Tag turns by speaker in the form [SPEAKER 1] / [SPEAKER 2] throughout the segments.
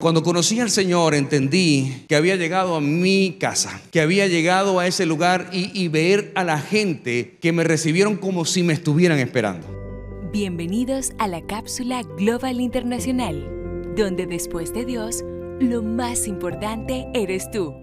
[SPEAKER 1] Cuando conocí al Señor entendí que había llegado a mi casa, que había llegado a ese lugar y, y, ver a la gente que me recibieron como si me estuvieran esperando.
[SPEAKER 2] Bienvenidos a la cápsula Global Internacional, donde después de Dios, lo más importante eres tú.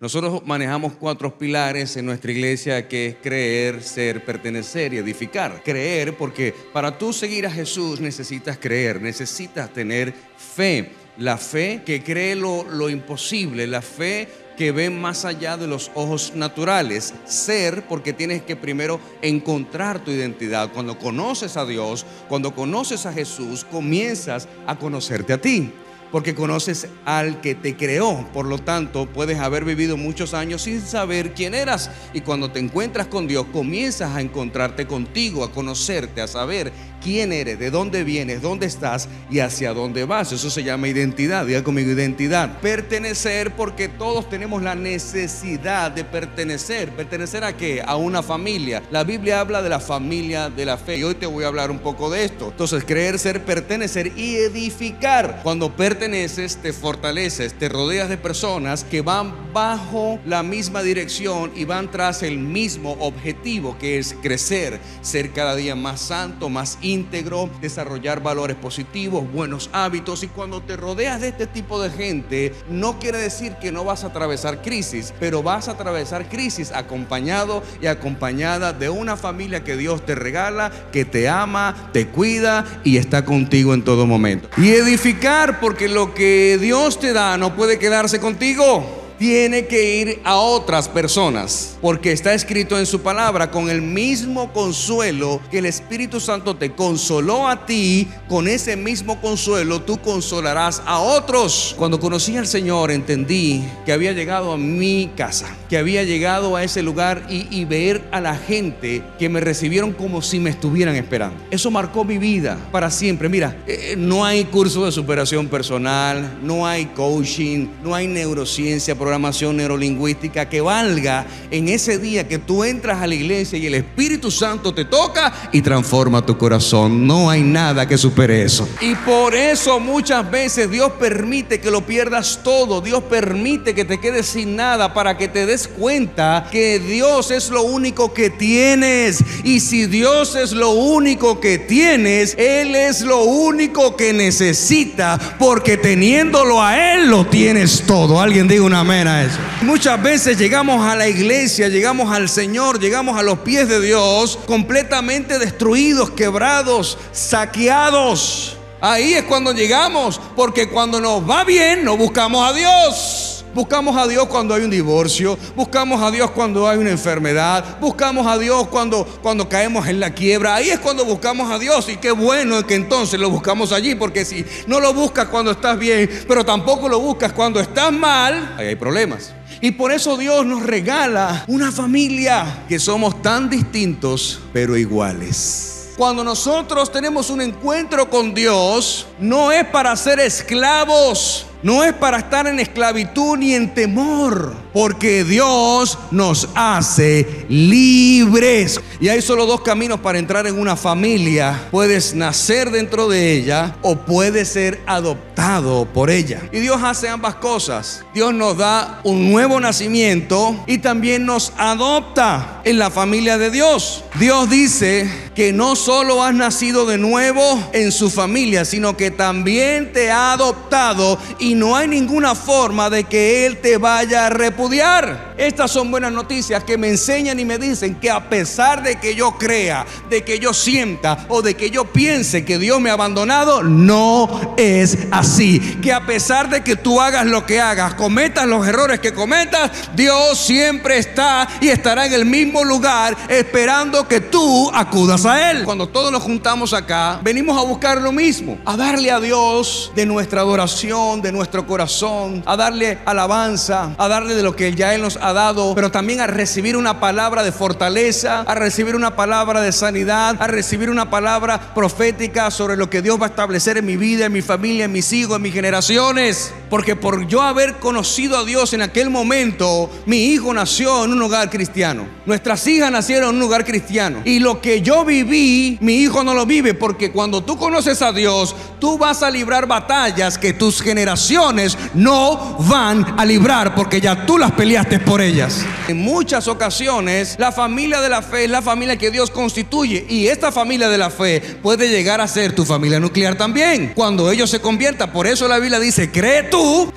[SPEAKER 1] Nosotros manejamos cuatro pilares en nuestra iglesia que es creer, ser, pertenecer y edificar. Creer porque para tú seguir a Jesús necesitas creer, necesitas tener fe la fe que cree lo, lo, imposible, la fe que ve más allá de los ojos naturales. Ser, porque tienes que primero encontrar tu identidad. Cuando conoces a Dios, cuando conoces a Jesús, comienzas a conocerte a ti porque conoces al que te creó. Por lo tanto, puedes haber vivido muchos años sin saber quién eras. Y cuando te encuentras con Dios, comienzas a encontrarte contigo, a conocerte, a saber quién eres, de dónde vienes, dónde estás y hacia dónde vas. Eso se llama identidad. Diga conmigo identidad. Pertenecer porque todos tenemos la necesidad de pertenecer. ¿Pertenecer a qué? A una familia. La Biblia habla de la familia de la fe. Y hoy te voy a hablar un poco de esto. Entonces, creer, ser, pertenecer y edificar. Cuando perteneces, te fortaleces, te rodeas de personas que van bajo la misma dirección y van tras el mismo objetivo que es crecer, ser cada día más santo, más íntegro, desarrollar valores positivos, buenos hábitos. Y cuando te rodeas de este tipo de gente, no quiere decir que no vas a atravesar crisis, pero vas a atravesar crisis acompañado y acompañada de una familia que Dios te regala, que te ama, te cuida y está contigo en todo momento. Y edificar, porque lo que Dios te da no puede quedarse contigo tiene que ir a otras personas, porque está escrito en su palabra, con el mismo consuelo que el Espíritu Santo te consoló a ti, con ese mismo consuelo tú consolarás a otros. Cuando conocí al Señor entendí que había llegado a mi casa, que había llegado a ese lugar y, ver a la gente que me recibieron como si me estuvieran esperando. Eso marcó mi vida para siempre. Mira, eh, no hay curso de superación personal, no hay coaching, no hay neurociencia, programación neurolingüística que valga en ese día que tú entras a la iglesia y el Espíritu Santo te toca y transforma tu corazón. No hay nada que supere eso. Y por eso muchas veces Dios permite que lo pierdas todo. Dios permite que te quedes sin nada para que te des cuenta que Dios es lo único que tienes. Y si Dios es lo único que tienes, Él es lo único que necesita. Porque teniéndolo a Él lo tienes todo. Alguien diga un amén eso. Muchas veces llegamos a la iglesia, llegamos al Señor, llegamos a los pies de Dios completamente destruidos, quebrados, saqueados. Ahí es cuando llegamos, porque cuando nos va bien, no buscamos a Dios. Buscamos a Dios cuando hay un divorcio, buscamos a Dios cuando hay una enfermedad, buscamos a Dios cuando, cuando caemos en la quiebra. Ahí es cuando buscamos a Dios y qué bueno que entonces lo buscamos allí, porque si no lo buscas cuando estás bien, pero tampoco lo buscas cuando estás mal, ahí hay problemas. Y por eso Dios nos regala una familia que somos tan distintos, pero iguales. Cuando nosotros tenemos un encuentro con Dios, no es para ser esclavos no es para estar en esclavitud ni en temor, porque Dios nos hace libres. Y hay solo dos caminos para entrar en una familia. Puedes nacer dentro de ella o puedes ser adoptado por ella. Y Dios hace ambas cosas. Dios nos da un nuevo nacimiento y también nos adopta en la familia de Dios. Dios dice que no solo has nacido de nuevo en su familia, sino que también te ha adoptado y no hay ninguna forma de que Él te vaya a repudiar. Estas son buenas noticias que me enseñan y me dicen que a pesar de que yo crea, de que yo sienta o de que yo piense que Dios me ha abandonado, no es así. Que a pesar de que tú hagas lo que hagas, cometas los errores que cometas, Dios siempre está y estará en el mismo lugar esperando que tú acudas a Él. Cuando todos nos juntamos acá, venimos a buscar lo mismo, a darle a Dios de nuestra adoración, de nuestro corazón, a darle alabanza, a darle de lo que ya Él nos ha dado, pero también a recibir una palabra de fortaleza, a recibir una palabra de sanidad, a recibir una palabra profética sobre lo que Dios va a establecer en mi vida, en mi familia, en mis hijos, en mis generaciones. Porque por yo haber conocido a Dios en aquel momento, mi hijo nació en un hogar cristiano. Nuestras hijas nacieron en un hogar cristiano. Y lo que yo viví, mi hijo no lo vive. Porque cuando tú conoces a Dios, tú vas a librar batallas que tus generaciones no van a librar. Porque ya tú las peleaste por ellas. En muchas ocasiones, la familia de la fe es la familia que Dios constituye. Y esta familia de la fe puede llegar a ser tu familia nuclear también. Cuando ellos se conviertan. Por eso la Biblia dice, cree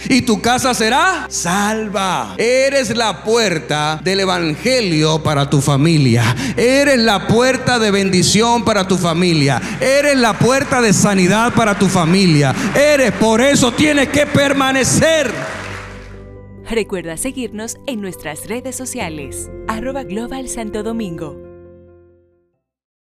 [SPEAKER 1] y tu casa será salva. Eres la puerta del Evangelio para tu familia. Eres la puerta de bendición para tu familia. Eres la puerta de sanidad para tu familia. Eres, por eso tienes que permanecer.
[SPEAKER 2] Recuerda seguirnos en nuestras redes sociales, arroba Global Santo Domingo